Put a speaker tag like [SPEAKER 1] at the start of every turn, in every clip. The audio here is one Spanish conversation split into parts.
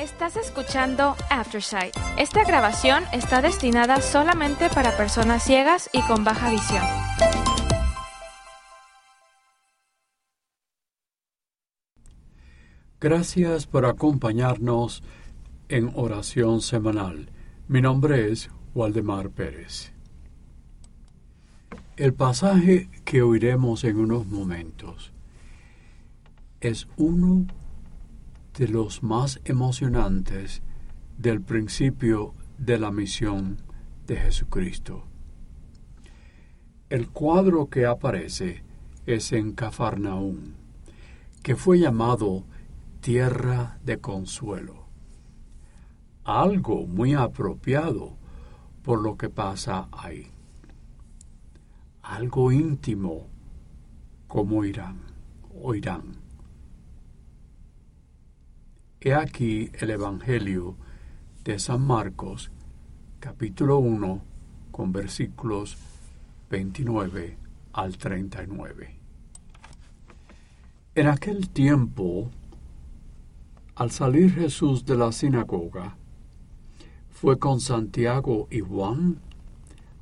[SPEAKER 1] Estás escuchando Aftersight. Esta grabación está destinada solamente para personas ciegas y con baja visión.
[SPEAKER 2] Gracias por acompañarnos en oración semanal. Mi nombre es Waldemar Pérez. El pasaje que oiremos en unos momentos es uno de los más emocionantes del principio de la misión de Jesucristo. El cuadro que aparece es en Cafarnaún, que fue llamado tierra de consuelo. Algo muy apropiado por lo que pasa ahí. Algo íntimo como Irán, oirán. He aquí el Evangelio de San Marcos, capítulo 1, con versículos 29 al 39. En aquel tiempo, al salir Jesús de la sinagoga, fue con Santiago y Juan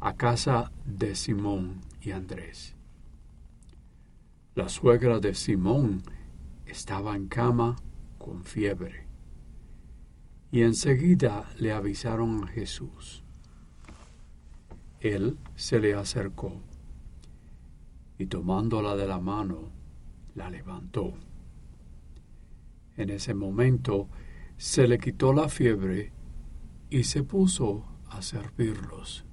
[SPEAKER 2] a casa de Simón y Andrés. La suegra de Simón estaba en cama con fiebre. Y enseguida le avisaron a Jesús. Él se le acercó y tomándola de la mano, la levantó. En ese momento se le quitó la fiebre y se puso a servirlos.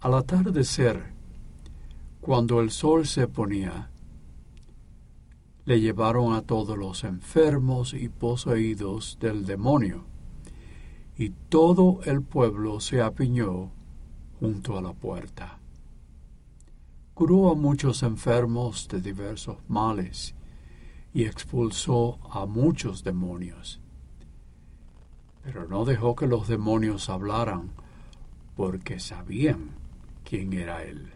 [SPEAKER 2] Al atardecer, cuando el sol se ponía, le llevaron a todos los enfermos y poseídos del demonio, y todo el pueblo se apiñó junto a la puerta. Curó a muchos enfermos de diversos males y expulsó a muchos demonios. Pero no dejó que los demonios hablaran, porque sabían quién era él.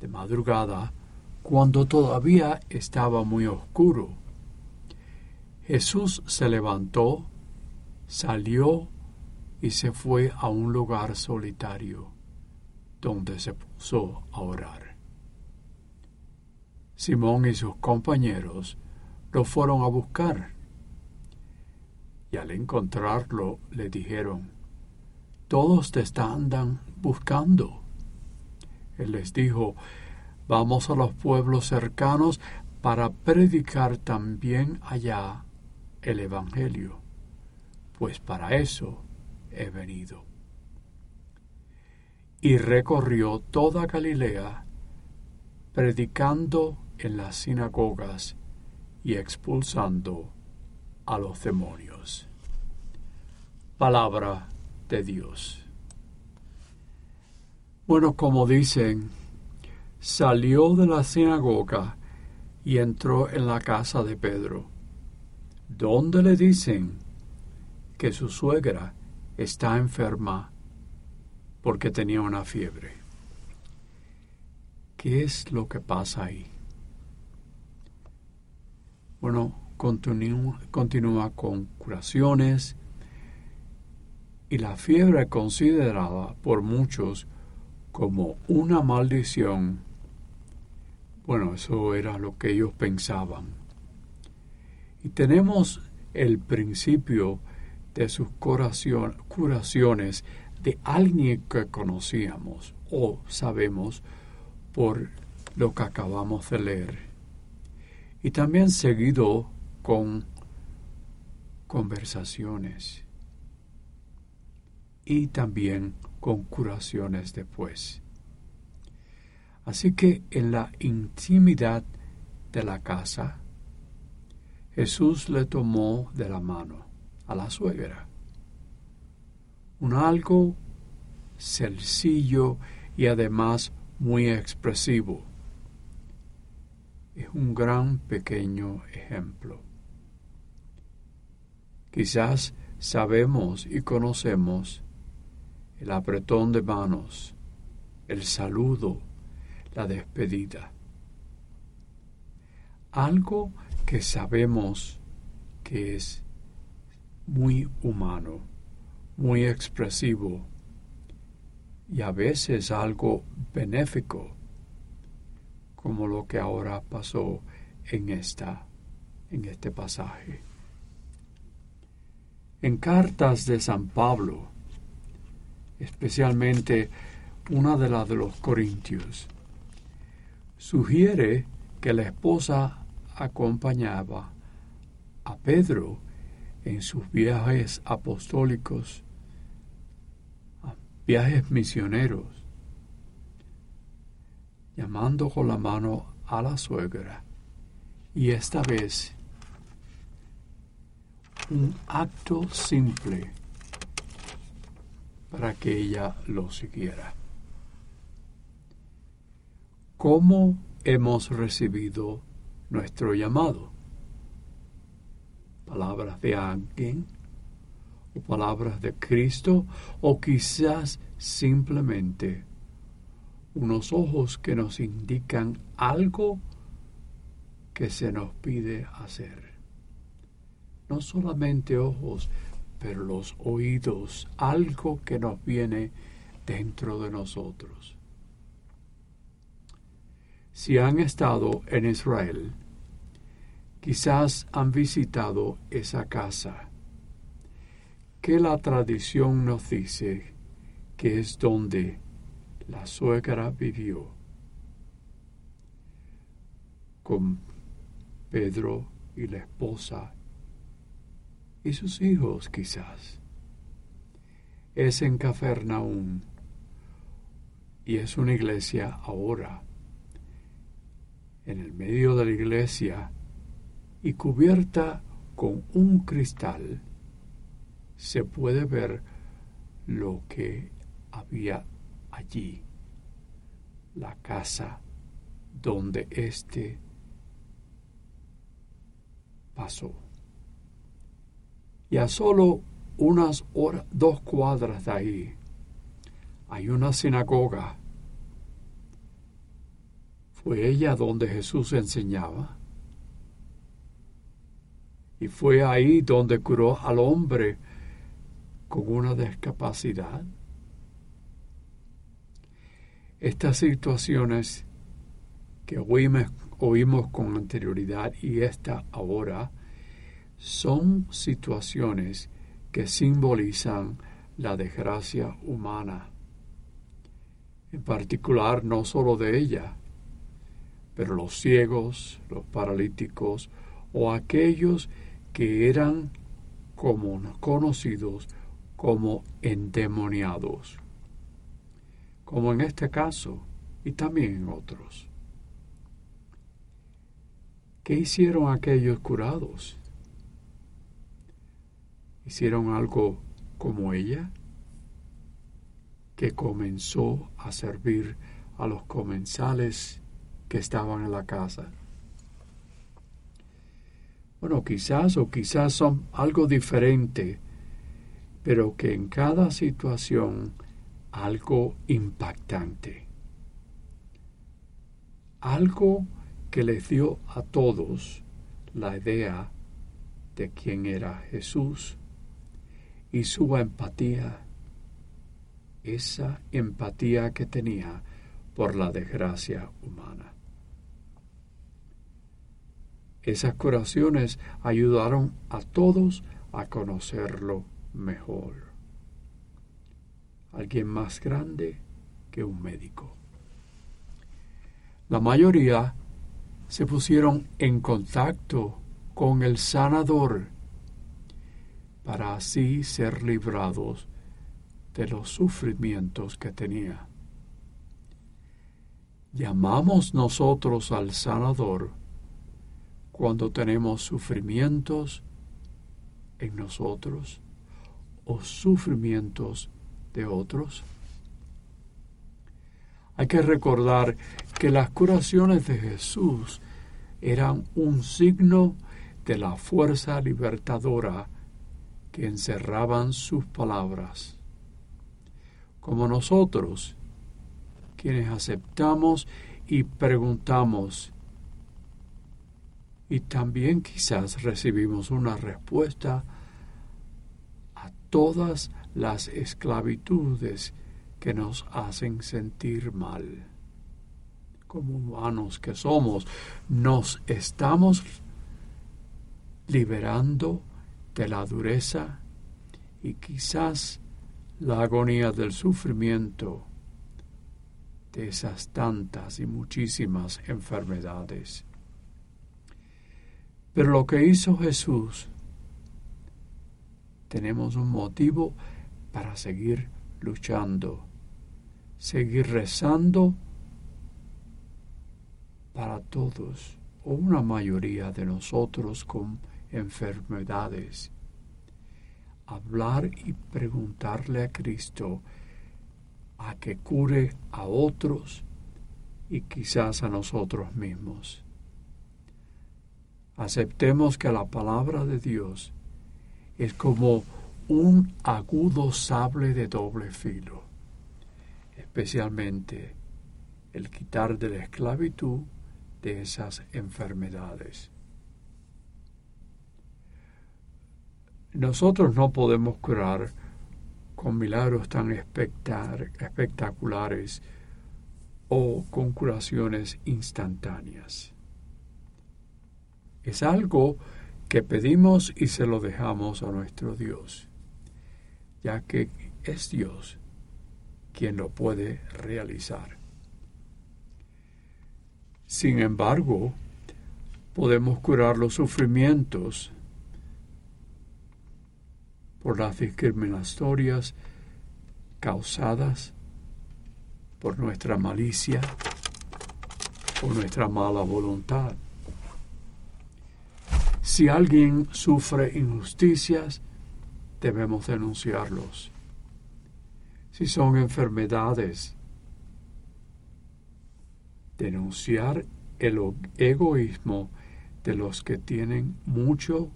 [SPEAKER 2] De madrugada, cuando todavía estaba muy oscuro. Jesús se levantó, salió y se fue a un lugar solitario, donde se puso a orar. Simón y sus compañeros lo fueron a buscar, y al encontrarlo le dijeron, Todos te están buscando. Él les dijo, Vamos a los pueblos cercanos para predicar también allá el Evangelio, pues para eso he venido. Y recorrió toda Galilea, predicando en las sinagogas y expulsando a los demonios. Palabra de Dios. Bueno, como dicen, salió de la sinagoga y entró en la casa de Pedro, donde le dicen que su suegra está enferma porque tenía una fiebre. ¿Qué es lo que pasa ahí? Bueno, continúa, continúa con curaciones y la fiebre considerada por muchos como una maldición bueno, eso era lo que ellos pensaban. Y tenemos el principio de sus curaciones de alguien que conocíamos o sabemos por lo que acabamos de leer. Y también seguido con conversaciones y también con curaciones después. Así que en la intimidad de la casa, Jesús le tomó de la mano a la suegra. Un algo sencillo y además muy expresivo. Es un gran pequeño ejemplo. Quizás sabemos y conocemos el apretón de manos, el saludo, la despedida. Algo que sabemos que es muy humano, muy expresivo y a veces algo benéfico, como lo que ahora pasó en esta en este pasaje. En cartas de San Pablo, especialmente una de las de los Corintios, sugiere que la esposa acompañaba a Pedro en sus viajes apostólicos, viajes misioneros, llamando con la mano a la suegra y esta vez un acto simple para que ella lo siguiera. ¿Cómo hemos recibido nuestro llamado? Palabras de alguien o palabras de Cristo o quizás simplemente unos ojos que nos indican algo que se nos pide hacer. No solamente ojos, pero los oídos, algo que nos viene dentro de nosotros. Si han estado en Israel, quizás han visitado esa casa, que la tradición nos dice que es donde la suegra vivió, con Pedro y la esposa y sus hijos quizás. Es en Cafarnaún y es una iglesia ahora. En el medio de la iglesia y cubierta con un cristal se puede ver lo que había allí, la casa donde éste pasó y a solo unas dos cuadras de ahí hay una sinagoga. Fue ella donde Jesús enseñaba. Y fue ahí donde curó al hombre con una discapacidad. Estas situaciones que oímos, oímos con anterioridad y esta ahora son situaciones que simbolizan la desgracia humana, en particular no solo de ella, pero los ciegos, los paralíticos o aquellos que eran como conocidos como endemoniados, como en este caso y también en otros. ¿Qué hicieron aquellos curados? hicieron algo como ella, que comenzó a servir a los comensales que estaban en la casa. Bueno, quizás o quizás son algo diferente, pero que en cada situación algo impactante. Algo que les dio a todos la idea de quién era Jesús y su empatía, esa empatía que tenía por la desgracia humana. Esas curaciones ayudaron a todos a conocerlo mejor. Alguien más grande que un médico. La mayoría se pusieron en contacto con el sanador para así ser librados de los sufrimientos que tenía. Llamamos nosotros al sanador cuando tenemos sufrimientos en nosotros o sufrimientos de otros. Hay que recordar que las curaciones de Jesús eran un signo de la fuerza libertadora que encerraban sus palabras. Como nosotros, quienes aceptamos y preguntamos, y también quizás recibimos una respuesta a todas las esclavitudes que nos hacen sentir mal. Como humanos que somos, nos estamos liberando de la dureza y quizás la agonía del sufrimiento de esas tantas y muchísimas enfermedades. Pero lo que hizo Jesús, tenemos un motivo para seguir luchando, seguir rezando para todos o una mayoría de nosotros con enfermedades. Hablar y preguntarle a Cristo a que cure a otros y quizás a nosotros mismos. Aceptemos que la palabra de Dios es como un agudo sable de doble filo, especialmente el quitar de la esclavitud de esas enfermedades. Nosotros no podemos curar con milagros tan espectaculares o con curaciones instantáneas. Es algo que pedimos y se lo dejamos a nuestro Dios, ya que es Dios quien lo puede realizar. Sin embargo, podemos curar los sufrimientos por las discriminatorias causadas por nuestra malicia o nuestra mala voluntad. Si alguien sufre injusticias, debemos denunciarlos. Si son enfermedades, denunciar el egoísmo de los que tienen mucho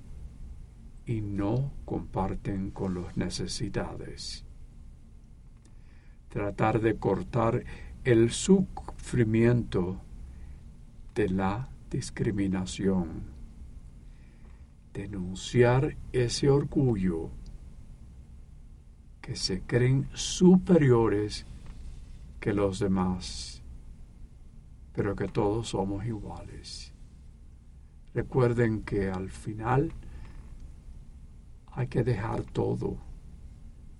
[SPEAKER 2] y no comparten con los necesidades. Tratar de cortar el sufrimiento de la discriminación. Denunciar ese orgullo que se creen superiores que los demás, pero que todos somos iguales. Recuerden que al final hay que dejar todo,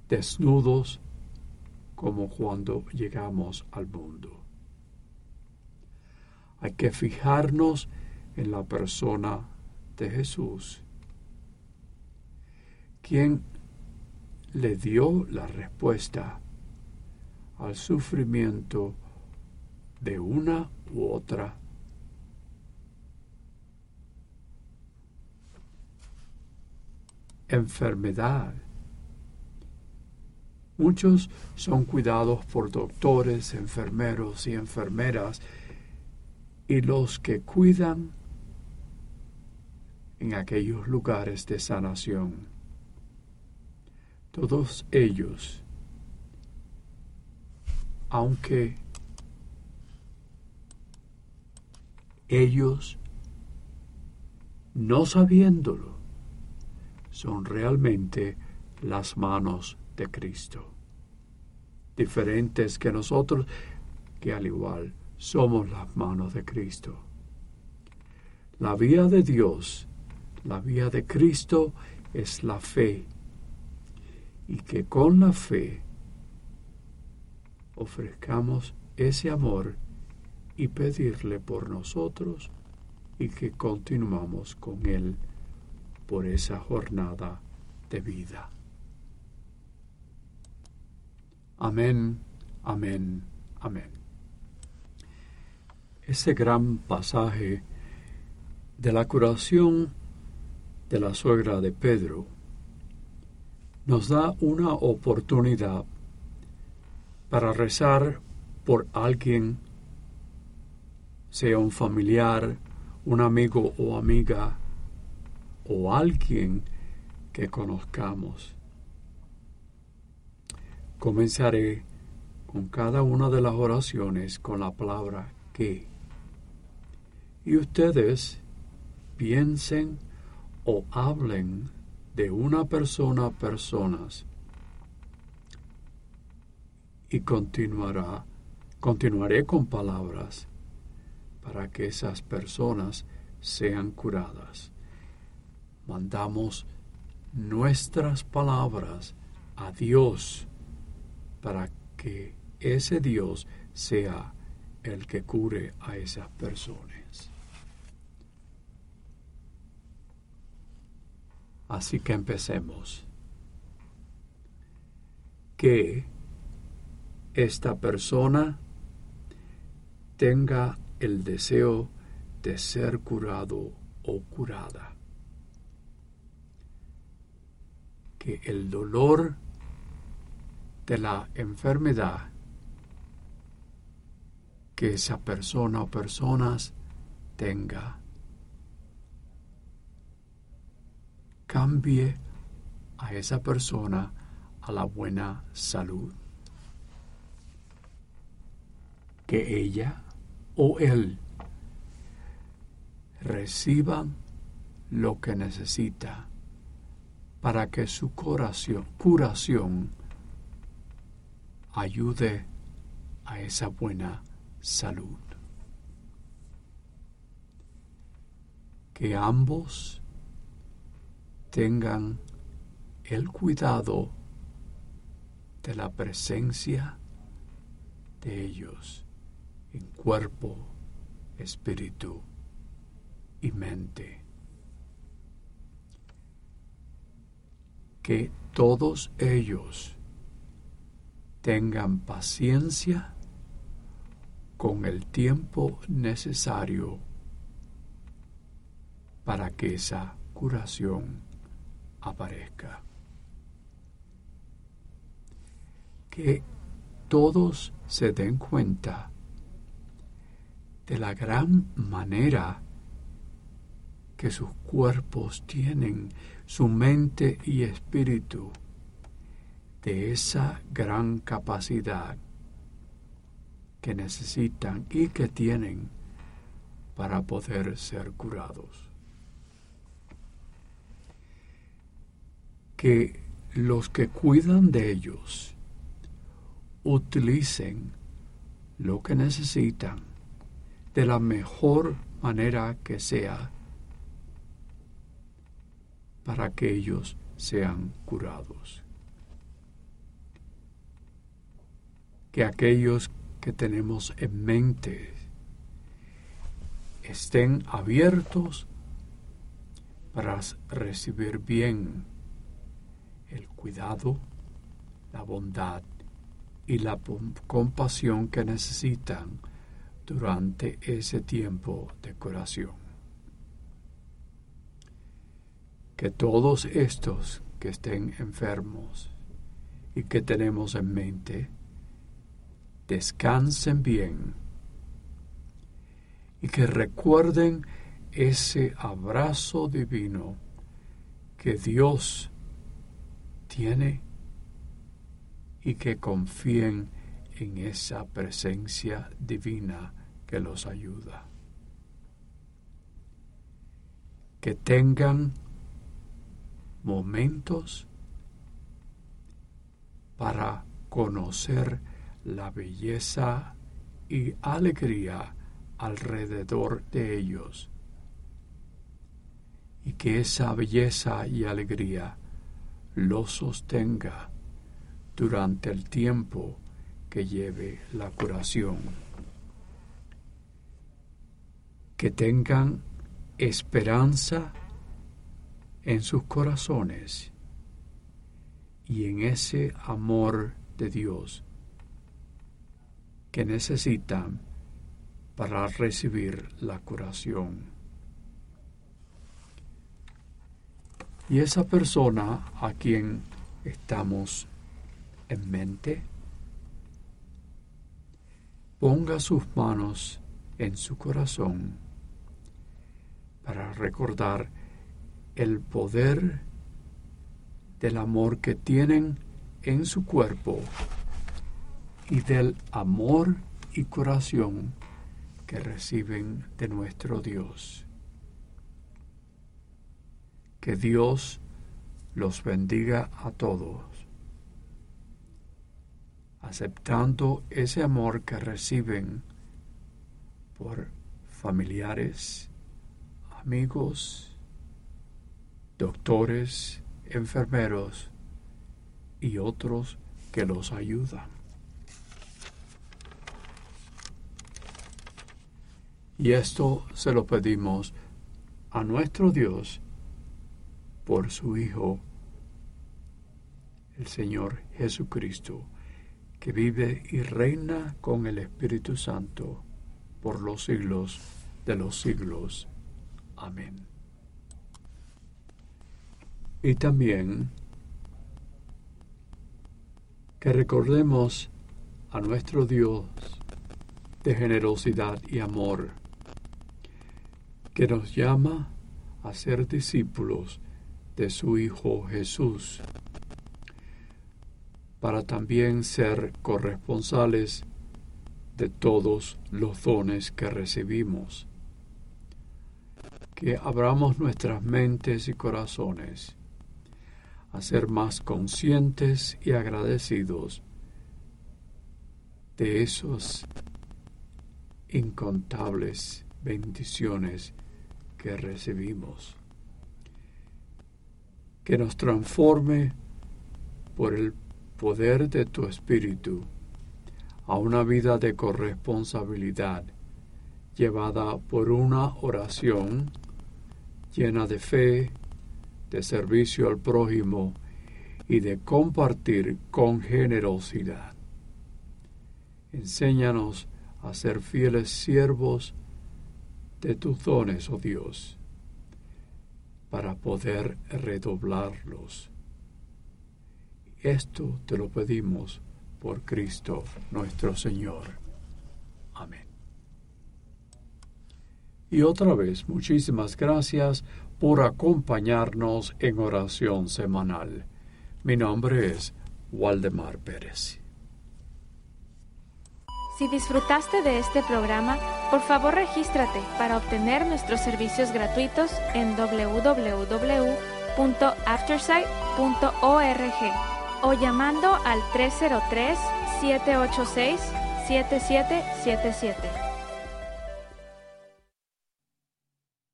[SPEAKER 2] desnudos como cuando llegamos al mundo. Hay que fijarnos en la persona de Jesús, quien le dio la respuesta al sufrimiento de una u otra enfermedad. Muchos son cuidados por doctores, enfermeros y enfermeras y los que cuidan en aquellos lugares de sanación. Todos ellos, aunque ellos, no sabiéndolo, son realmente las manos de Cristo. Diferentes que nosotros, que al igual somos las manos de Cristo. La vía de Dios, la vía de Cristo es la fe. Y que con la fe ofrezcamos ese amor y pedirle por nosotros y que continuamos con Él por esa jornada de vida. Amén, amén, amén. Ese gran pasaje de la curación de la suegra de Pedro nos da una oportunidad para rezar por alguien, sea un familiar, un amigo o amiga o alguien que conozcamos. Comenzaré con cada una de las oraciones con la palabra que. Y ustedes piensen o hablen de una persona a personas y continuará, continuaré con palabras para que esas personas sean curadas. Mandamos nuestras palabras a Dios para que ese Dios sea el que cure a esas personas. Así que empecemos. Que esta persona tenga el deseo de ser curado o curada. Que el dolor de la enfermedad que esa persona o personas tenga cambie a esa persona a la buena salud. Que ella o él reciban lo que necesita para que su curación, curación ayude a esa buena salud. Que ambos tengan el cuidado de la presencia de ellos en cuerpo, espíritu y mente. Que todos ellos tengan paciencia con el tiempo necesario para que esa curación aparezca. Que todos se den cuenta de la gran manera que sus cuerpos tienen, su mente y espíritu, de esa gran capacidad que necesitan y que tienen para poder ser curados. Que los que cuidan de ellos utilicen lo que necesitan de la mejor manera que sea para que ellos sean curados. Que aquellos que tenemos en mente estén abiertos para recibir bien el cuidado, la bondad y la compasión que necesitan durante ese tiempo de curación. Que todos estos que estén enfermos y que tenemos en mente descansen bien y que recuerden ese abrazo divino que Dios tiene y que confíen en esa presencia divina que los ayuda. Que tengan momentos para conocer la belleza y alegría alrededor de ellos y que esa belleza y alegría los sostenga durante el tiempo que lleve la curación. Que tengan esperanza en sus corazones y en ese amor de Dios que necesitan para recibir la curación. Y esa persona a quien estamos en mente, ponga sus manos en su corazón para recordar el poder del amor que tienen en su cuerpo y del amor y curación que reciben de nuestro Dios. Que Dios los bendiga a todos, aceptando ese amor que reciben por familiares, amigos, doctores, enfermeros y otros que los ayudan. Y esto se lo pedimos a nuestro Dios por su Hijo, el Señor Jesucristo, que vive y reina con el Espíritu Santo por los siglos de los siglos. Amén. Y también que recordemos a nuestro Dios de generosidad y amor, que nos llama a ser discípulos de su Hijo Jesús, para también ser corresponsales de todos los dones que recibimos. Que abramos nuestras mentes y corazones a ser más conscientes y agradecidos de esos incontables bendiciones que recibimos que nos transforme por el poder de tu Espíritu a una vida de corresponsabilidad llevada por una oración llena de fe, de servicio al prójimo y de compartir con generosidad. Enséñanos a ser fieles siervos de tus dones, oh Dios para poder redoblarlos. Esto te lo pedimos por Cristo nuestro Señor. Amén. Y otra vez, muchísimas gracias por acompañarnos en oración semanal. Mi nombre es Waldemar Pérez.
[SPEAKER 1] Si disfrutaste de este programa, por favor regístrate para obtener nuestros servicios gratuitos en www.aftersight.org o llamando al 303-786-7777.